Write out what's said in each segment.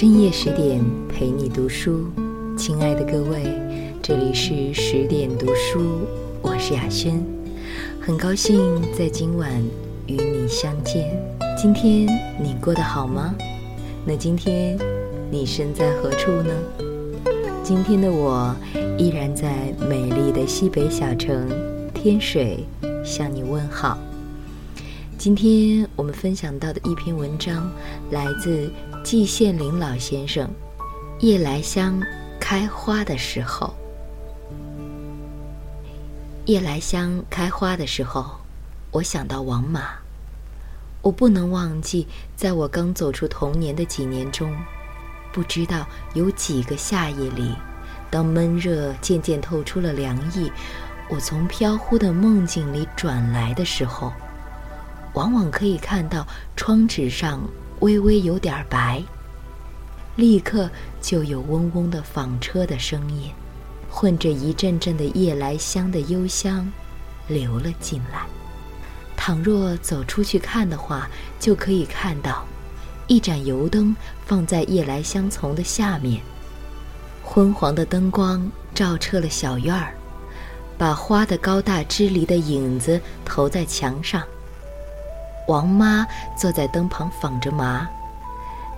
深夜十点陪你读书，亲爱的各位，这里是十点读书，我是雅轩，很高兴在今晚与你相见。今天你过得好吗？那今天你身在何处呢？今天的我依然在美丽的西北小城天水向你问好。今天我们分享到的一篇文章来自季羡林老先生，《夜来香开花的时候》。夜来香开花的时候，我想到王马。我不能忘记，在我刚走出童年的几年中，不知道有几个夏夜里，当闷热渐渐透出了凉意，我从飘忽的梦境里转来的时候。往往可以看到窗纸上微微有点白，立刻就有嗡嗡的纺车的声音，混着一阵阵的夜来香的幽香，流了进来。倘若走出去看的话，就可以看到一盏油灯放在夜来香丛的下面，昏黄的灯光照彻了小院儿，把花的高大枝离的影子投在墙上。王妈坐在灯旁纺着麻，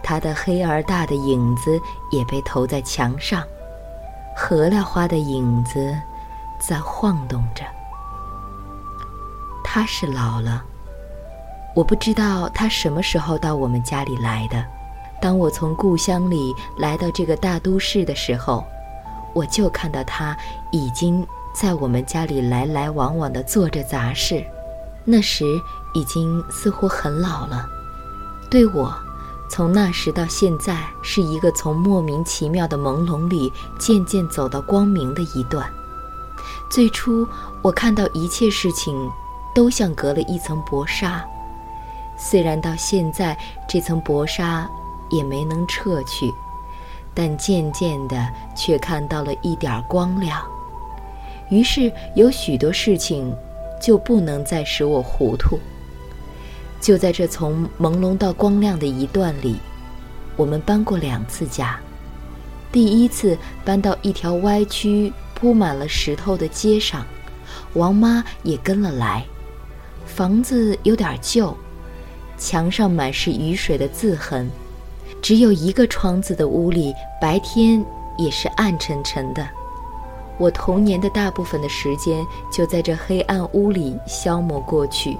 她的黑而大的影子也被投在墙上。荷料花的影子在晃动着。她是老了，我不知道她什么时候到我们家里来的。当我从故乡里来到这个大都市的时候，我就看到她已经在我们家里来来往往地做着杂事。那时。已经似乎很老了，对我，从那时到现在是一个从莫名其妙的朦胧里渐渐走到光明的一段。最初，我看到一切事情都像隔了一层薄纱，虽然到现在这层薄纱也没能撤去，但渐渐的却看到了一点光亮。于是有许多事情就不能再使我糊涂。就在这从朦胧到光亮的一段里，我们搬过两次家。第一次搬到一条歪曲、铺满了石头的街上，王妈也跟了来。房子有点旧，墙上满是雨水的渍痕，只有一个窗子的屋里，白天也是暗沉沉的。我童年的大部分的时间就在这黑暗屋里消磨过去。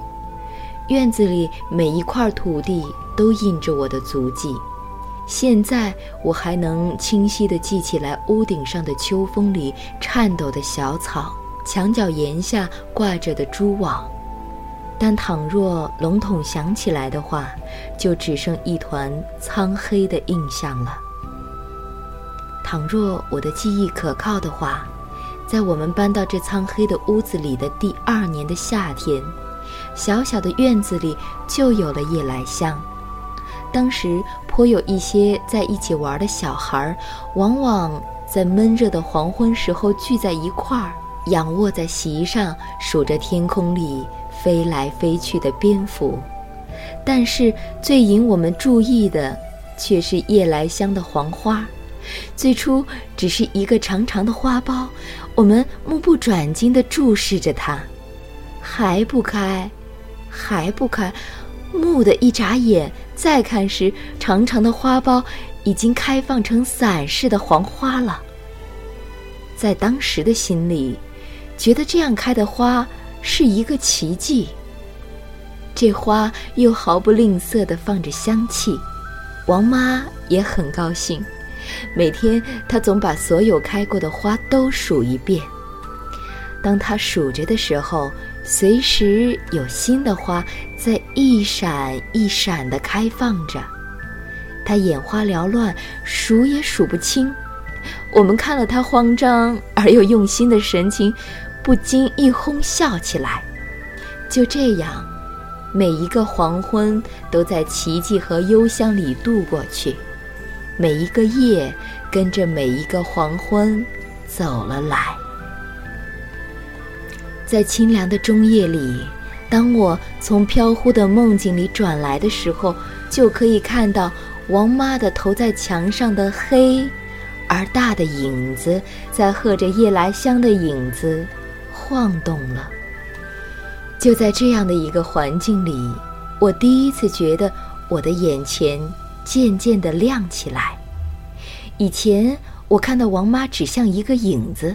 院子里每一块土地都印着我的足迹，现在我还能清晰地记起来屋顶上的秋风里颤抖的小草，墙角檐下挂着的蛛网。但倘若笼统想起来的话，就只剩一团苍黑的印象了。倘若我的记忆可靠的话，在我们搬到这苍黑的屋子里的第二年的夏天。小小的院子里就有了夜来香。当时颇有一些在一起玩的小孩，往往在闷热的黄昏时候聚在一块儿，仰卧在席上数着天空里飞来飞去的蝙蝠。但是最引我们注意的，却是夜来香的黄花。最初只是一个长长的花苞，我们目不转睛地注视着它，还不开。还不开，蓦的一眨眼，再看时，长长的花苞已经开放成伞似的黄花了。在当时的心里，觉得这样开的花是一个奇迹。这花又毫不吝啬地放着香气，王妈也很高兴。每天，她总把所有开过的花都数一遍。当她数着的时候，随时有新的花在一闪一闪地开放着，他眼花缭乱，数也数不清。我们看了他慌张而又用心的神情，不禁一哄笑起来。就这样，每一个黄昏都在奇迹和幽香里度过去，每一个夜跟着每一个黄昏走了来。在清凉的中夜里，当我从飘忽的梦境里转来的时候，就可以看到王妈的投在墙上的黑而大的影子，在和着夜来香的影子晃动了。就在这样的一个环境里，我第一次觉得我的眼前渐渐地亮起来。以前我看到王妈只像一个影子，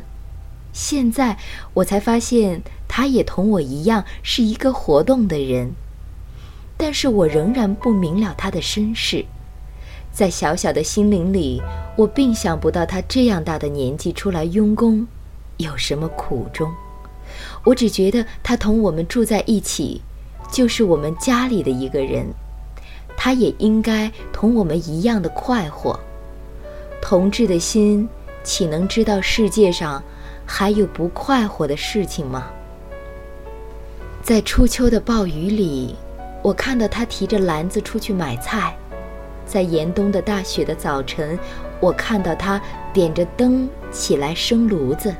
现在我才发现他也同我一样是一个活动的人。但是我仍然不明了他的身世。在小小的心灵里，我并想不到他这样大的年纪出来用功，有什么苦衷。我只觉得他同我们住在一起，就是我们家里的一个人，他也应该同我们一样的快活。同志的心岂能知道世界上还有不快活的事情吗？在初秋的暴雨里，我看到他提着篮子出去买菜。在严冬的大雪的早晨，我看到他点着灯起来生炉子，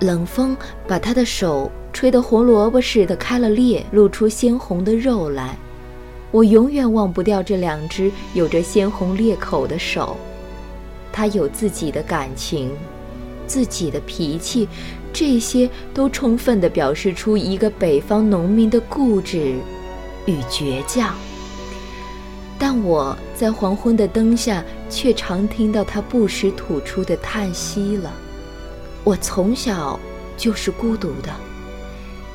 冷风把他的手吹得红萝卜似的开了裂，露出鲜红的肉来。我永远忘不掉这两只有着鲜红裂口的手。他有自己的感情，自己的脾气，这些都充分地表示出一个北方农民的固执与倔强。但我在黄昏的灯下，却常听到他不时吐出的叹息了。我从小就是孤独的，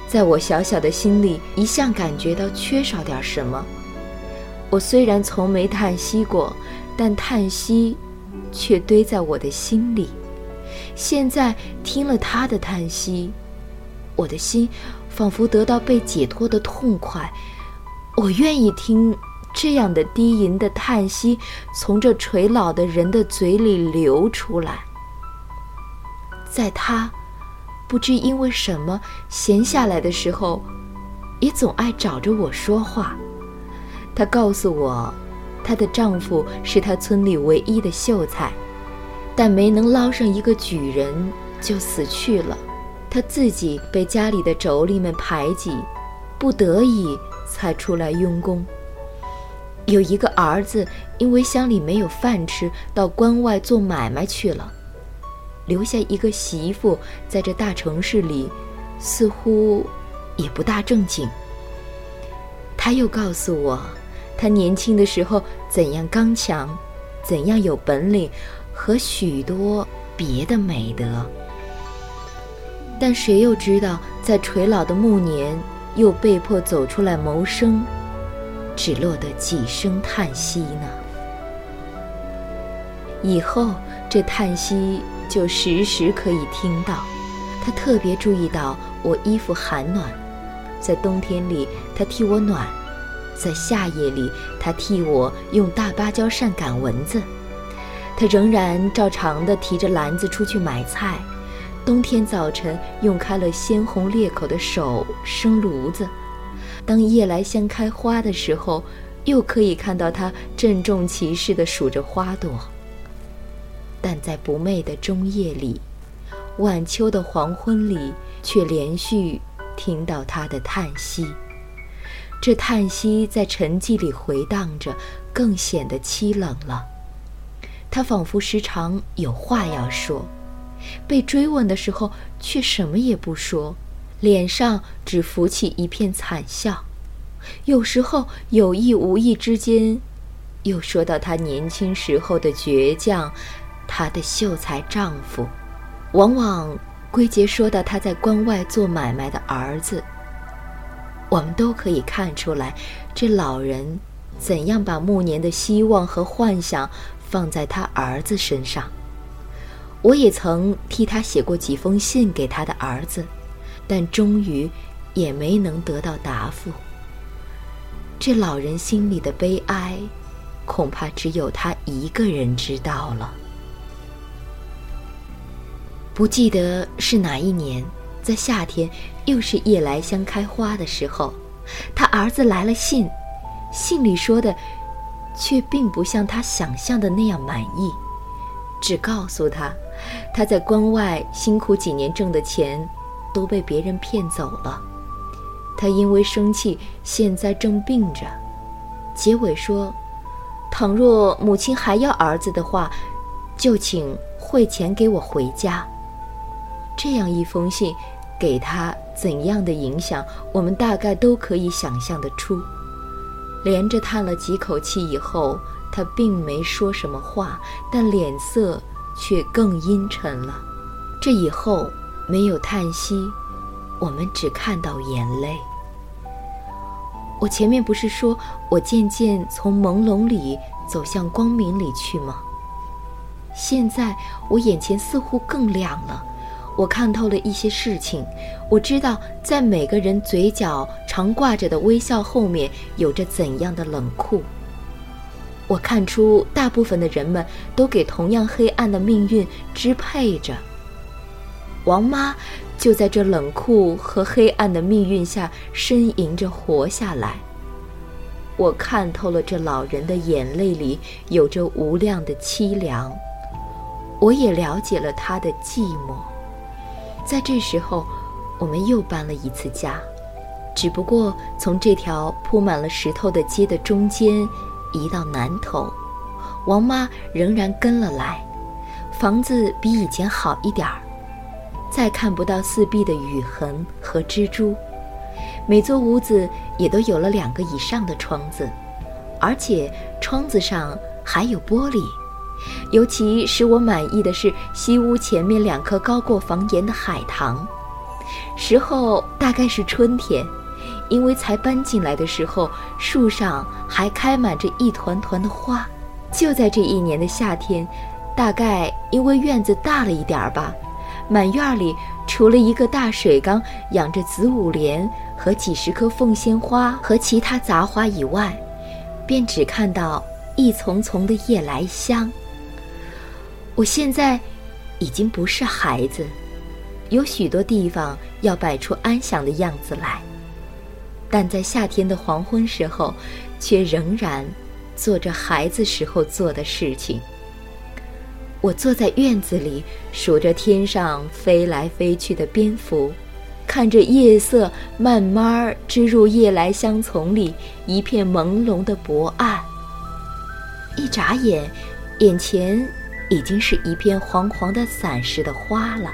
在我小小的心里，一向感觉到缺少点什么。我虽然从没叹息过，但叹息却堆在我的心里。现在听了他的叹息，我的心仿佛得到被解脱的痛快。我愿意听。这样的低吟的叹息从这垂老的人的嘴里流出来，在他不知因为什么闲下来的时候，也总爱找着我说话。她告诉我，她的丈夫是她村里唯一的秀才，但没能捞上一个举人就死去了。他自己被家里的妯娌们排挤，不得已才出来用功。有一个儿子，因为乡里没有饭吃，到关外做买卖去了，留下一个媳妇，在这大城市里，似乎也不大正经。他又告诉我，他年轻的时候怎样刚强，怎样有本领，和许多别的美德。但谁又知道，在垂老的暮年，又被迫走出来谋生。只落得几声叹息呢。以后这叹息就时时可以听到。他特别注意到我衣服寒暖，在冬天里他替我暖，在夏夜里他替我用大芭蕉扇赶蚊子。他仍然照常的提着篮子出去买菜，冬天早晨用开了鲜红裂口的手生炉子。当夜来香开花的时候，又可以看到他郑重其事地数着花朵。但在不寐的中夜里，晚秋的黄昏里，却连续听到他的叹息。这叹息在沉寂里回荡着，更显得凄冷了。他仿佛时常有话要说，被追问的时候却什么也不说。脸上只浮起一片惨笑，有时候有意无意之间，又说到他年轻时候的倔强，他的秀才丈夫，往往归结说到他在关外做买卖的儿子。我们都可以看出来，这老人怎样把暮年的希望和幻想放在他儿子身上。我也曾替他写过几封信给他的儿子。但终于也没能得到答复。这老人心里的悲哀，恐怕只有他一个人知道了。不记得是哪一年，在夏天，又是夜来香开花的时候，他儿子来了信，信里说的，却并不像他想象的那样满意，只告诉他，他在关外辛苦几年挣的钱。都被别人骗走了，他因为生气，现在正病着。结尾说，倘若母亲还要儿子的话，就请汇钱给我回家。这样一封信，给他怎样的影响，我们大概都可以想象得出。连着叹了几口气以后，他并没说什么话，但脸色却更阴沉了。这以后没有叹息，我们只看到眼泪。我前面不是说我渐渐从朦胧里走向光明里去吗？现在我眼前似乎更亮了。我看透了一些事情，我知道在每个人嘴角常挂着的微笑后面有着怎样的冷酷。我看出大部分的人们都给同样黑暗的命运支配着。王妈就在这冷酷和黑暗的命运下呻吟着活下来。我看透了这老人的眼泪里有着无量的凄凉，我也了解了他的寂寞。在这时候，我们又搬了一次家，只不过从这条铺满了石头的街的中间移到南头。王妈仍然跟了来，房子比以前好一点儿，再看不到四壁的雨痕和蜘蛛，每座屋子也都有了两个以上的窗子，而且窗子上还有玻璃。尤其使我满意的是西屋前面两棵高过房檐的海棠，时候大概是春天，因为才搬进来的时候树上还开满着一团团的花。就在这一年的夏天，大概因为院子大了一点儿吧，满院里除了一个大水缸养着紫午莲和几十棵凤仙花和其他杂花以外，便只看到一丛丛的夜来香。我现在已经不是孩子，有许多地方要摆出安详的样子来，但在夏天的黄昏时候，却仍然做着孩子时候做的事情。我坐在院子里，数着天上飞来飞去的蝙蝠，看着夜色慢慢织入夜来香丛里一片朦胧的薄暗。一眨眼，眼前。已经是一片黄黄的伞似的花了，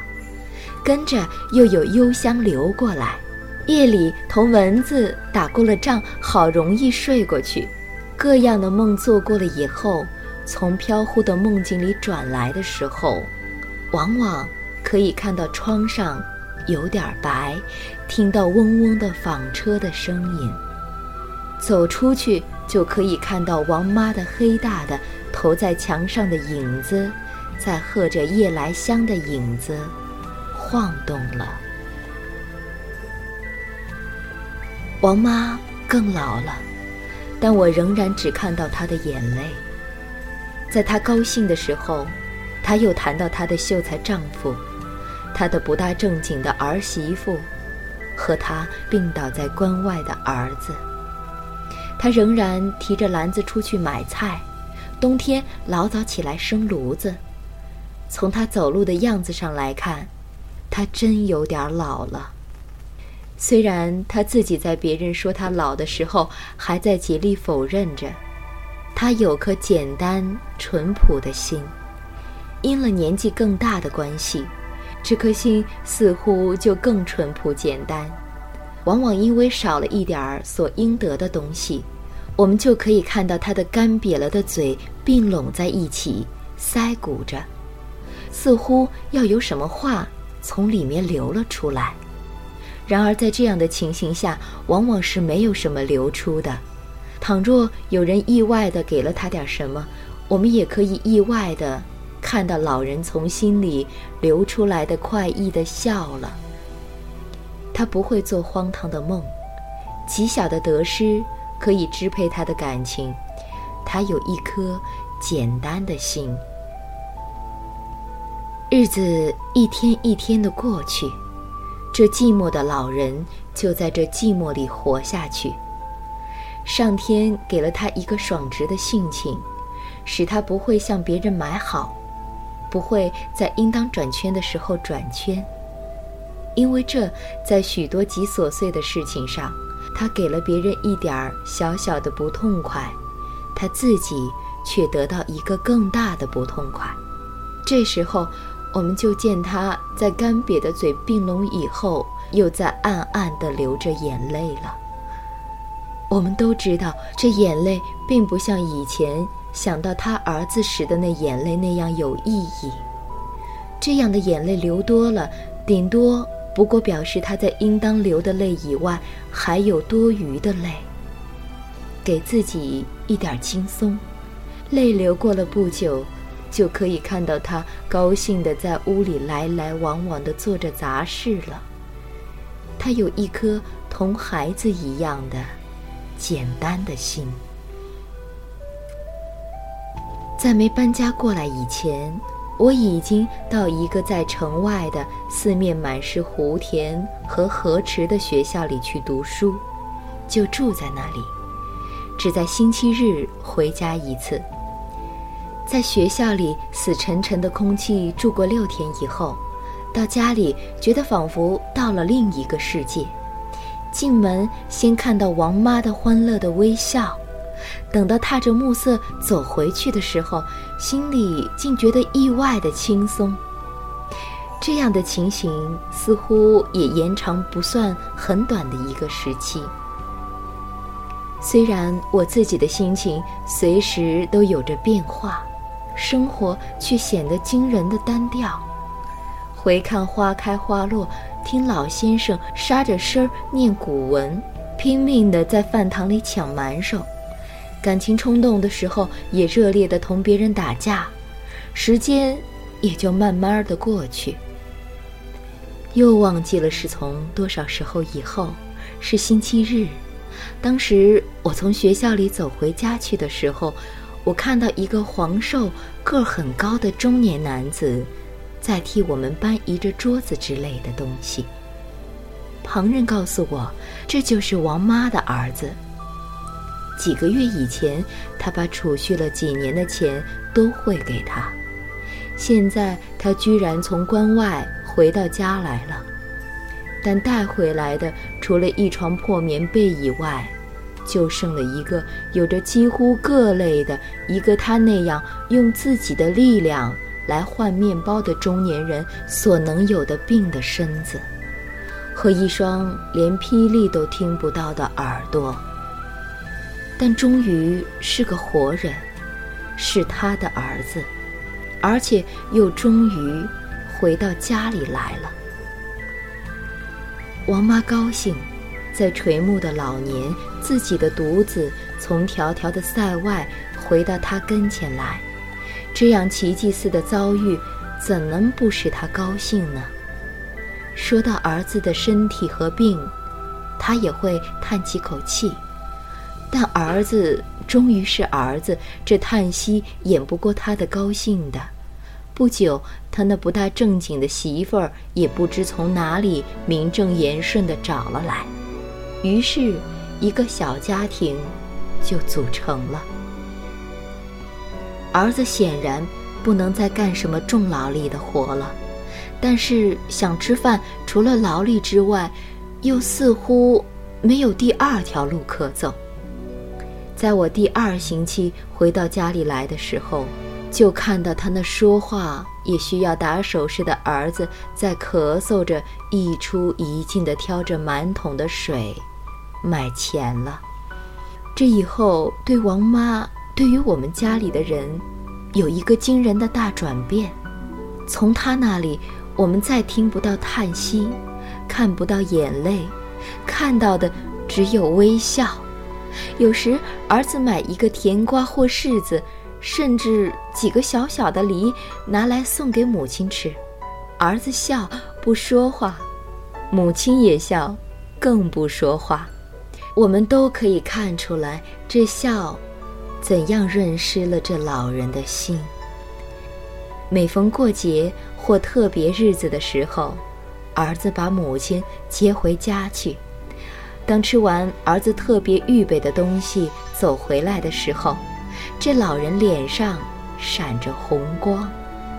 跟着又有幽香流过来。夜里同蚊子打过了仗，好容易睡过去。各样的梦做过了以后，从飘忽的梦境里转来的时候，往往可以看到窗上有点白，听到嗡嗡的纺车的声音。走出去就可以看到王妈的黑大的。投在墙上的影子，在和着夜来香的影子晃动了。王妈更老了，但我仍然只看到她的眼泪。在她高兴的时候，她又谈到她的秀才丈夫，她的不大正经的儿媳妇，和她病倒在关外的儿子。她仍然提着篮子出去买菜。冬天老早起来生炉子，从他走路的样子上来看，他真有点老了。虽然他自己在别人说他老的时候，还在竭力否认着，他有颗简单淳朴的心。因了年纪更大的关系，这颗心似乎就更淳朴简单。往往因为少了一点儿所应得的东西。我们就可以看到他的干瘪了的嘴并拢在一起，腮鼓着，似乎要有什么话从里面流了出来。然而在这样的情形下，往往是没有什么流出的。倘若有人意外地给了他点什么，我们也可以意外地看到老人从心里流出来的快意的笑了。他不会做荒唐的梦，极小的得失。可以支配他的感情，他有一颗简单的心。日子一天一天的过去，这寂寞的老人就在这寂寞里活下去。上天给了他一个爽直的性情，使他不会向别人买好，不会在应当转圈的时候转圈，因为这在许多极琐碎的事情上。他给了别人一点儿小小的不痛快，他自己却得到一个更大的不痛快。这时候，我们就见他在干瘪的嘴并拢以后，又在暗暗地流着眼泪了。我们都知道，这眼泪并不像以前想到他儿子时的那眼泪那样有意义。这样的眼泪流多了，顶多不过表示他在应当流的泪以外，还有多余的泪。给自己一点轻松，泪流过了不久，就可以看到他高兴地在屋里来来往往地做着杂事了。他有一颗同孩子一样的简单的心。在没搬家过来以前，我已经到一个在城外的、四面满是湖田和河池的学校里去读书，就住在那里。只在星期日回家一次。在学校里死沉沉的空气住过六天以后，到家里觉得仿佛到了另一个世界。进门先看到王妈的欢乐的微笑，等到踏着暮色走回去的时候，心里竟觉得意外的轻松。这样的情形似乎也延长不算很短的一个时期。虽然我自己的心情随时都有着变化，生活却显得惊人的单调。回看花开花落，听老先生沙着声儿念古文，拼命地在饭堂里抢馒头，感情冲动的时候也热烈地同别人打架，时间也就慢慢的过去。又忘记了是从多少时候以后，是星期日。当时我从学校里走回家去的时候，我看到一个黄瘦、个儿很高的中年男子，在替我们搬移着桌子之类的东西。旁人告诉我，这就是王妈的儿子。几个月以前，他把储蓄了几年的钱都汇给他，现在他居然从关外回到家来了。但带回来的，除了一床破棉被以外，就剩了一个有着几乎各类的一个他那样用自己的力量来换面包的中年人所能有的病的身子，和一双连霹雳都听不到的耳朵。但终于是个活人，是他的儿子，而且又终于回到家里来了。王妈高兴，在垂暮的老年，自己的独子从迢迢的塞外回到他跟前来，这样奇迹似的遭遇，怎能不使他高兴呢？说到儿子的身体和病，他也会叹几口气，但儿子终于是儿子，这叹息掩不过他的高兴的。不久，他那不大正经的媳妇儿也不知从哪里名正言顺地找了来，于是，一个小家庭就组成了。儿子显然不能再干什么重劳力的活了，但是想吃饭，除了劳力之外，又似乎没有第二条路可走。在我第二星期回到家里来的时候。就看到他那说话也需要打手势的儿子在咳嗽着，一出一进地挑着满桶的水，买钱了。这以后对王妈，对于我们家里的人，有一个惊人的大转变。从他那里，我们再听不到叹息，看不到眼泪，看到的只有微笑。有时儿子买一个甜瓜或柿子。甚至几个小小的梨拿来送给母亲吃，儿子笑不说话，母亲也笑，更不说话。我们都可以看出来，这笑怎样润湿了这老人的心。每逢过节或特别日子的时候，儿子把母亲接回家去。当吃完儿子特别预备的东西走回来的时候。这老人脸上闪着红光，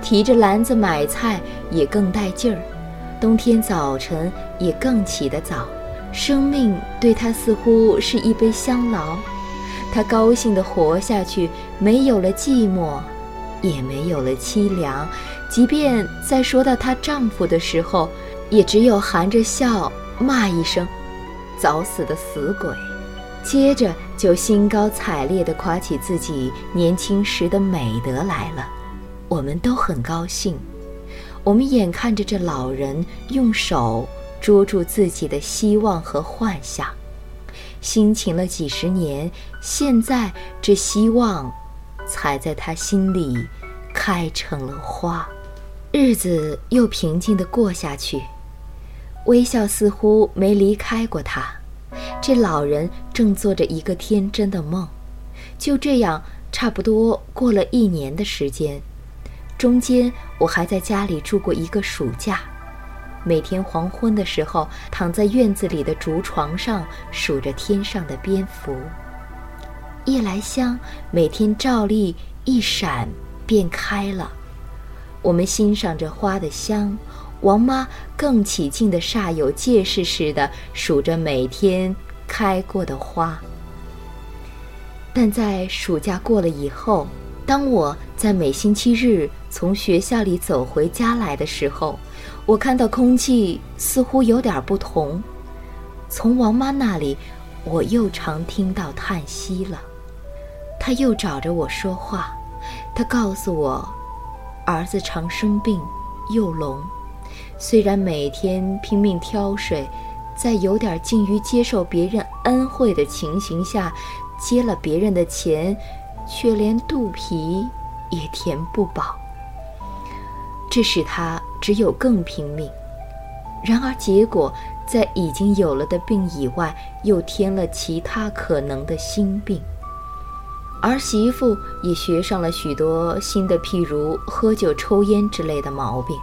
提着篮子买菜也更带劲儿。冬天早晨也更起得早，生命对他似乎是一杯香劳。她高兴地活下去，没有了寂寞，也没有了凄凉。即便在说到她丈夫的时候，也只有含着笑骂一声：“早死的死鬼。”接着就兴高采烈地夸起自己年轻时的美德来了。我们都很高兴。我们眼看着这老人用手捉住自己的希望和幻想，辛勤了几十年，现在这希望才在他心里开成了花。日子又平静地过下去，微笑似乎没离开过他。这老人正做着一个天真的梦，就这样，差不多过了一年的时间。中间我还在家里住过一个暑假，每天黄昏的时候，躺在院子里的竹床上数着天上的蝙蝠。夜来香每天照例一闪便开了，我们欣赏着花的香，王妈更起劲的煞有介事似的数着每天开过的花。但在暑假过了以后。当我在每星期日从学校里走回家来的时候，我看到空气似乎有点不同。从王妈那里，我又常听到叹息了。她又找着我说话，她告诉我，儿子常生病，又聋。虽然每天拼命挑水，在有点近于接受别人恩惠的情形下，接了别人的钱。却连肚皮也填不饱，这使他只有更拼命。然而，结果在已经有了的病以外，又添了其他可能的心病。儿媳妇也学上了许多新的，譬如喝酒、抽烟之类的毛病。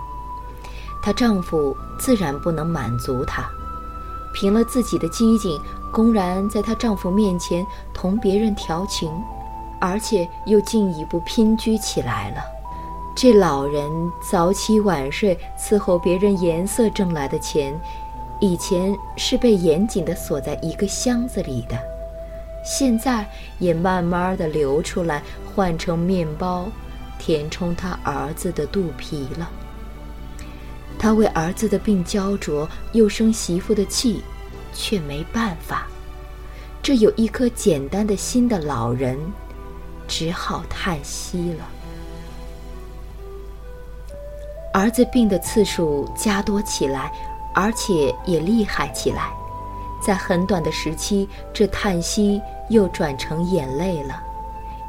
她丈夫自然不能满足她，凭了自己的机警，公然在她丈夫面前同别人调情。而且又进一步偏居起来了。这老人早起晚睡伺候别人颜色挣来的钱，以前是被严谨地锁在一个箱子里的，现在也慢慢地流出来，换成面包，填充他儿子的肚皮了。他为儿子的病焦灼，又生媳妇的气，却没办法。这有一颗简单的心的老人。只好叹息了。儿子病的次数加多起来，而且也厉害起来，在很短的时期，这叹息又转成眼泪了。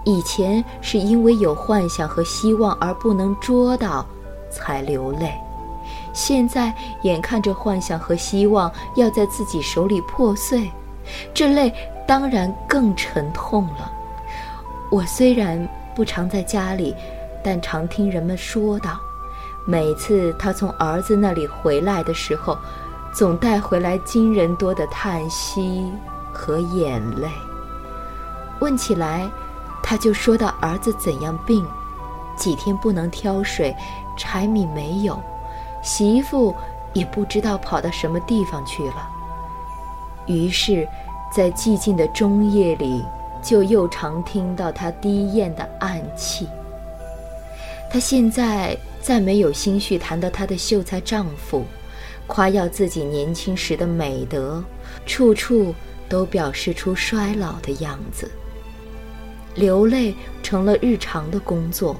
以前是因为有幻想和希望而不能捉到，才流泪；现在眼看着幻想和希望要在自己手里破碎，这泪当然更沉痛了。我虽然不常在家里，但常听人们说道，每次他从儿子那里回来的时候，总带回来惊人多的叹息和眼泪。问起来，他就说到儿子怎样病，几天不能挑水，柴米没有，媳妇也不知道跑到什么地方去了。于是，在寂静的中夜里。就又常听到她低咽的暗气。她现在再没有心绪谈到她的秀才丈夫，夸耀自己年轻时的美德，处处都表示出衰老的样子。流泪成了日常的工作，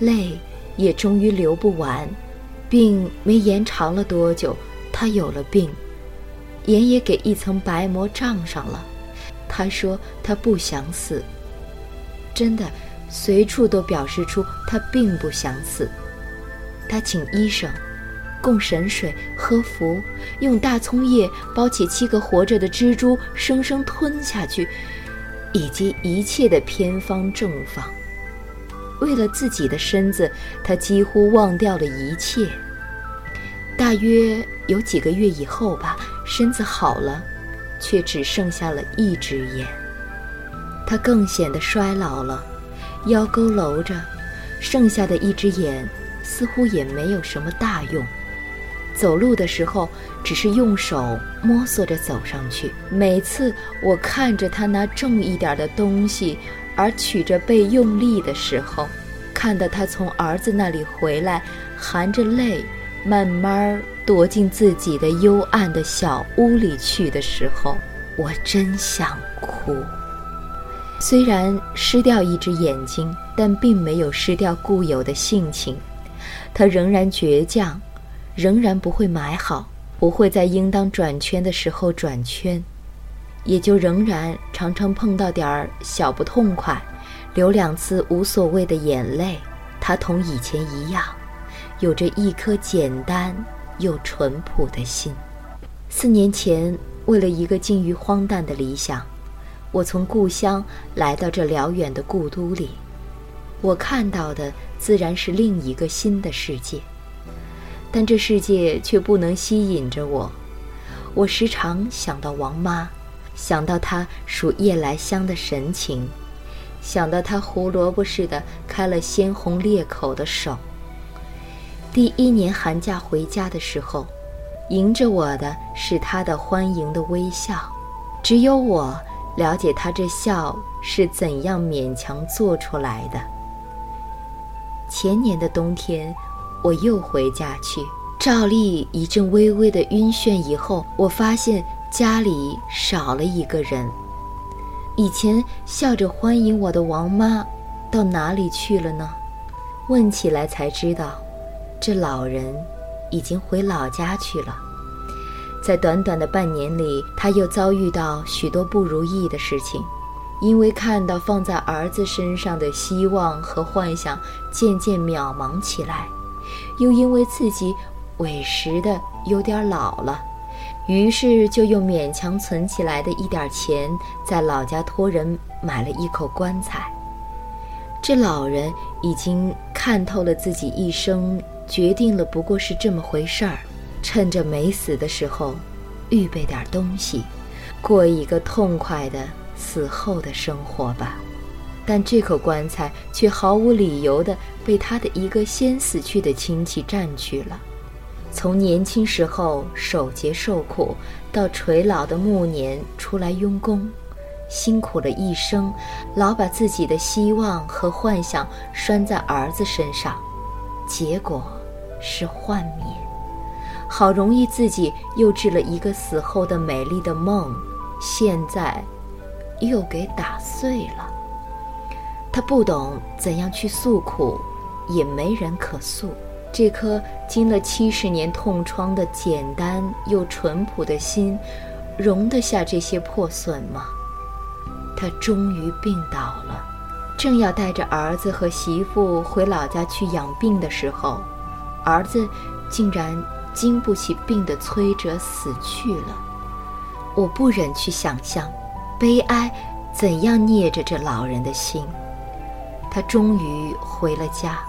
泪也终于流不完。病没延长了多久，他有了病，眼也给一层白膜胀上了。他说他不想死，真的，随处都表示出他并不想死。他请医生供神水喝符，用大葱叶包起七个活着的蜘蛛，生生吞下去，以及一切的偏方正方。为了自己的身子，他几乎忘掉了一切。大约有几个月以后吧，身子好了。却只剩下了一只眼，他更显得衰老了，腰佝偻着，剩下的一只眼似乎也没有什么大用。走路的时候只是用手摸索着走上去。每次我看着他拿重一点的东西而曲着背用力的时候，看到他从儿子那里回来，含着泪，慢慢躲进自己的幽暗的小屋里去的时候，我真想哭。虽然失掉一只眼睛，但并没有失掉固有的性情。他仍然倔强，仍然不会埋好，不会在应当转圈的时候转圈，也就仍然常常碰到点儿小不痛快，流两次无所谓的眼泪。他同以前一样，有着一颗简单又淳朴的心。四年前，为了一个近于荒诞的理想。我从故乡来到这辽远的故都里，我看到的自然是另一个新的世界，但这世界却不能吸引着我。我时常想到王妈，想到他数夜来香的神情，想到他胡萝卜似的开了鲜红裂口的手。第一年寒假回家的时候，迎着我的是他的欢迎的微笑，只有我。了解他这笑是怎样勉强做出来的。前年的冬天，我又回家去，照例一阵微微的晕眩以后，我发现家里少了一个人。以前笑着欢迎我的王妈，到哪里去了呢？问起来才知道，这老人已经回老家去了。在短短的半年里，他又遭遇到许多不如意的事情，因为看到放在儿子身上的希望和幻想渐渐渺茫起来，又因为自己委实的有点老了，于是就用勉强存起来的一点钱，在老家托人买了一口棺材。这老人已经看透了自己一生，决定了不过是这么回事儿。趁着没死的时候，预备点东西，过一个痛快的死后的生活吧。但这口棺材却毫无理由地被他的一个先死去的亲戚占去了。从年轻时候守节受苦，到垂老的暮年出来用功，辛苦了一生，老把自己的希望和幻想拴在儿子身上，结果是幻灭。好容易自己又织了一个死后的美丽的梦，现在又给打碎了。他不懂怎样去诉苦，也没人可诉。这颗经了七十年痛疮的简单又淳朴的心，容得下这些破损吗？他终于病倒了，正要带着儿子和媳妇回老家去养病的时候，儿子竟然。经不起病的摧折，死去了。我不忍去想象，悲哀怎样捏着这老人的心。他终于回了家，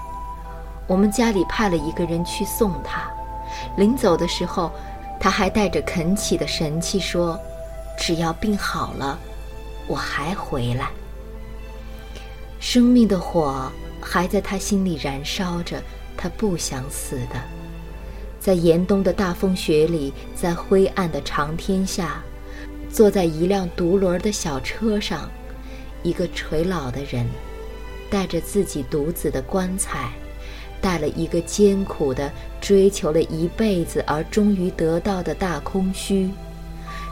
我们家里派了一个人去送他。临走的时候，他还带着恳祈的神气说：“只要病好了，我还回来。”生命的火还在他心里燃烧着，他不想死的。在严冬的大风雪里，在灰暗的长天下，坐在一辆独轮的小车上，一个垂老的人，带着自己独子的棺材，带了一个艰苦的追求了一辈子而终于得到的大空虚，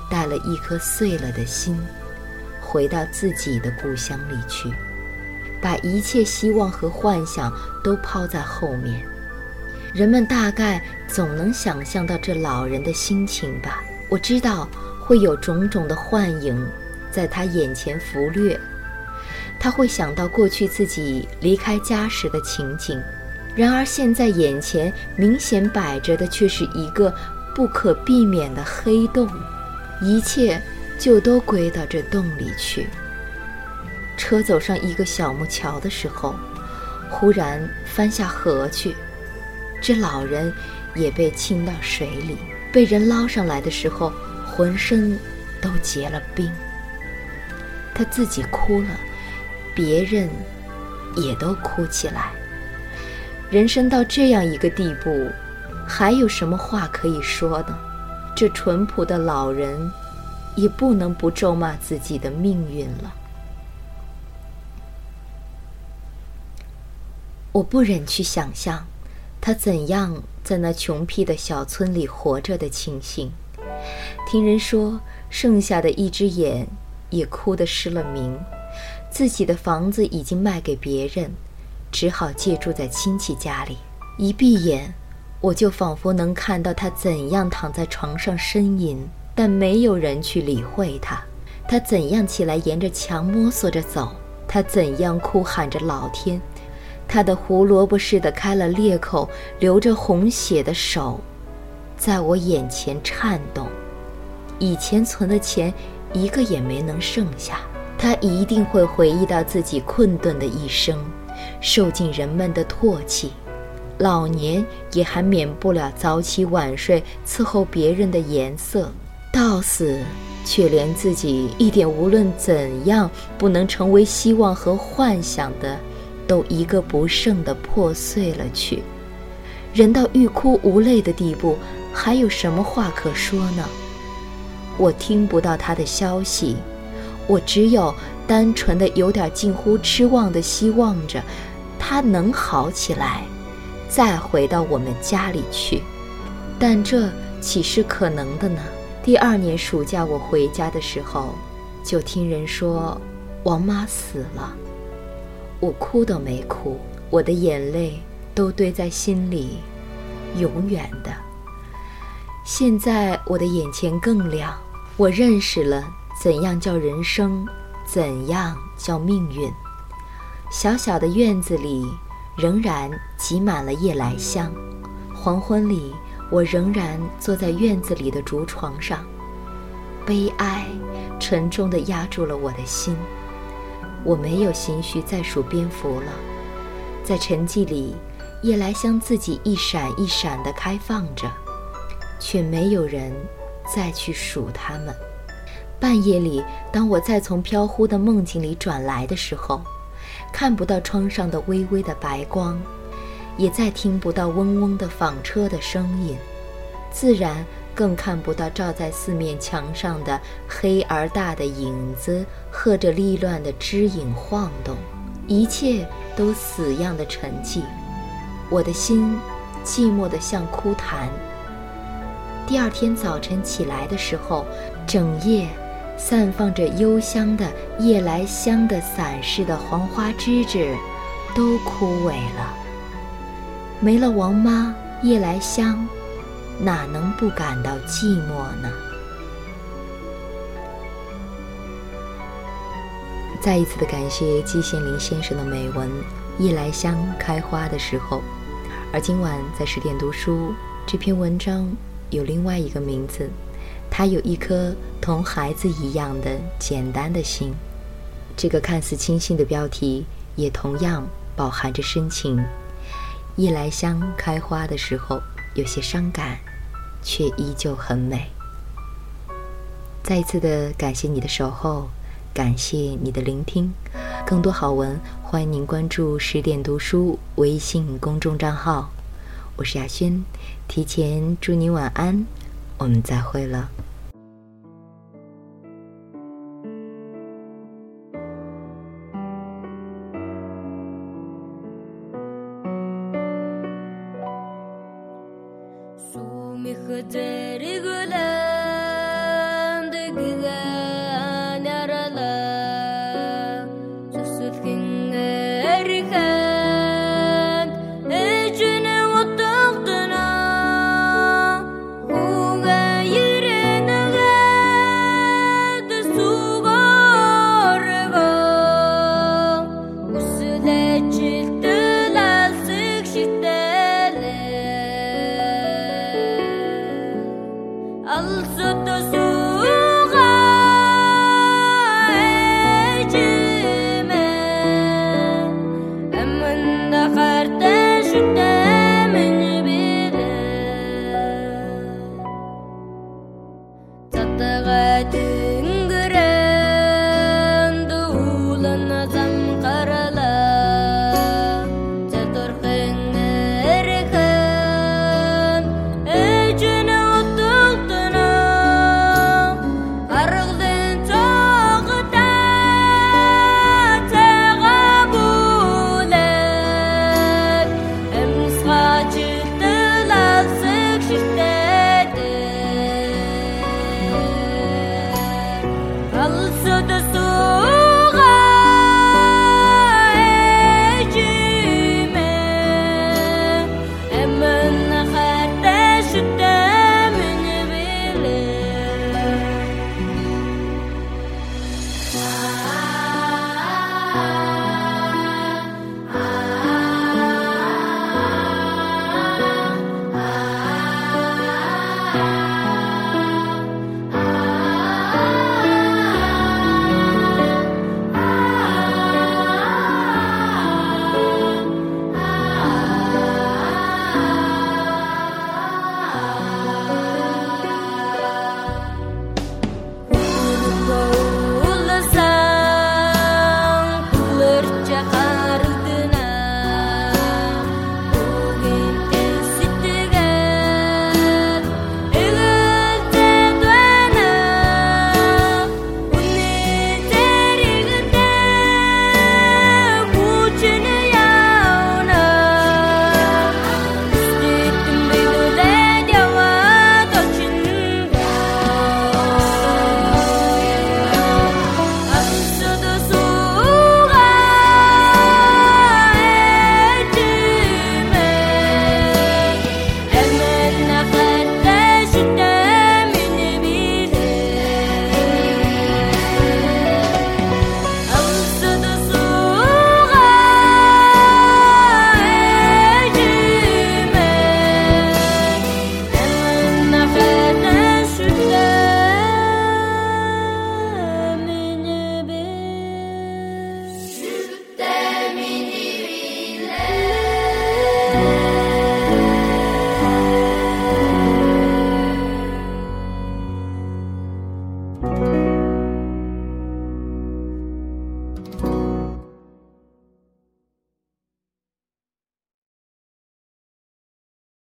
带了一颗碎了的心，回到自己的故乡里去，把一切希望和幻想都抛在后面。人们大概总能想象到这老人的心情吧。我知道会有种种的幻影在他眼前浮掠，他会想到过去自己离开家时的情景。然而现在眼前明显摆着的却是一个不可避免的黑洞，一切就都归到这洞里去。车走上一个小木桥的时候，忽然翻下河去。这老人也被浸到水里，被人捞上来的时候，浑身都结了冰。他自己哭了，别人也都哭起来。人生到这样一个地步，还有什么话可以说呢？这淳朴的老人，也不能不咒骂自己的命运了。我不忍去想象，他怎样在那穷僻的小村里活着的情形。听人说，剩下的一只眼也哭得失了明，自己的房子已经卖给别人，只好借住在亲戚家里。一闭眼，我就仿佛能看到他怎样躺在床上呻吟，但没有人去理会他。他怎样起来沿着墙摸索着走，他怎样哭喊着老天。他的胡萝卜似的开了裂口、流着红血的手，在我眼前颤动。以前存的钱，一个也没能剩下。他一定会回忆到自己困顿的一生，受尽人们的唾弃。老年也还免不了早起晚睡，伺候别人的颜色。到死，却连自己一点无论怎样不能成为希望和幻想的。都一个不剩的破碎了去，人到欲哭无泪的地步，还有什么话可说呢？我听不到他的消息，我只有单纯的、有点近乎痴望的希望着，他能好起来，再回到我们家里去。但这岂是可能的呢？第二年暑假我回家的时候，就听人说王妈死了。我哭都没哭，我的眼泪都堆在心里，永远的。现在我的眼前更亮，我认识了怎样叫人生，怎样叫命运。小小的院子里仍然挤满了夜来香，黄昏里我仍然坐在院子里的竹床上，悲哀沉重地压住了我的心。我没有心绪再数蝙蝠了，在沉寂里，夜来香自己一闪一闪地开放着，却没有人再去数它们。半夜里，当我再从飘忽的梦境里转来的时候，看不到窗上的微微的白光，也再听不到嗡嗡的纺车的声音，自然。更看不到照在四面墙上的黑而大的影子，和着离乱的枝影晃动，一切都死样的沉寂。我的心寂寞得像枯潭。第二天早晨起来的时候，整夜散放着幽香的夜来香的伞似的黄花枝枝，都枯萎了。没了王妈，夜来香。哪能不感到寂寞呢？再一次的感谢季羡林先生的美文《夜来香开花的时候》，而今晚在十点读书这篇文章有另外一个名字，他有一颗同孩子一样的简单的心。这个看似清新的标题，也同样饱含着深情。夜来香开花的时候。有些伤感，却依旧很美。再一次的感谢你的守候，感谢你的聆听。更多好文，欢迎您关注十点读书微信公众账号。我是雅轩，提前祝你晚安，我们再会了。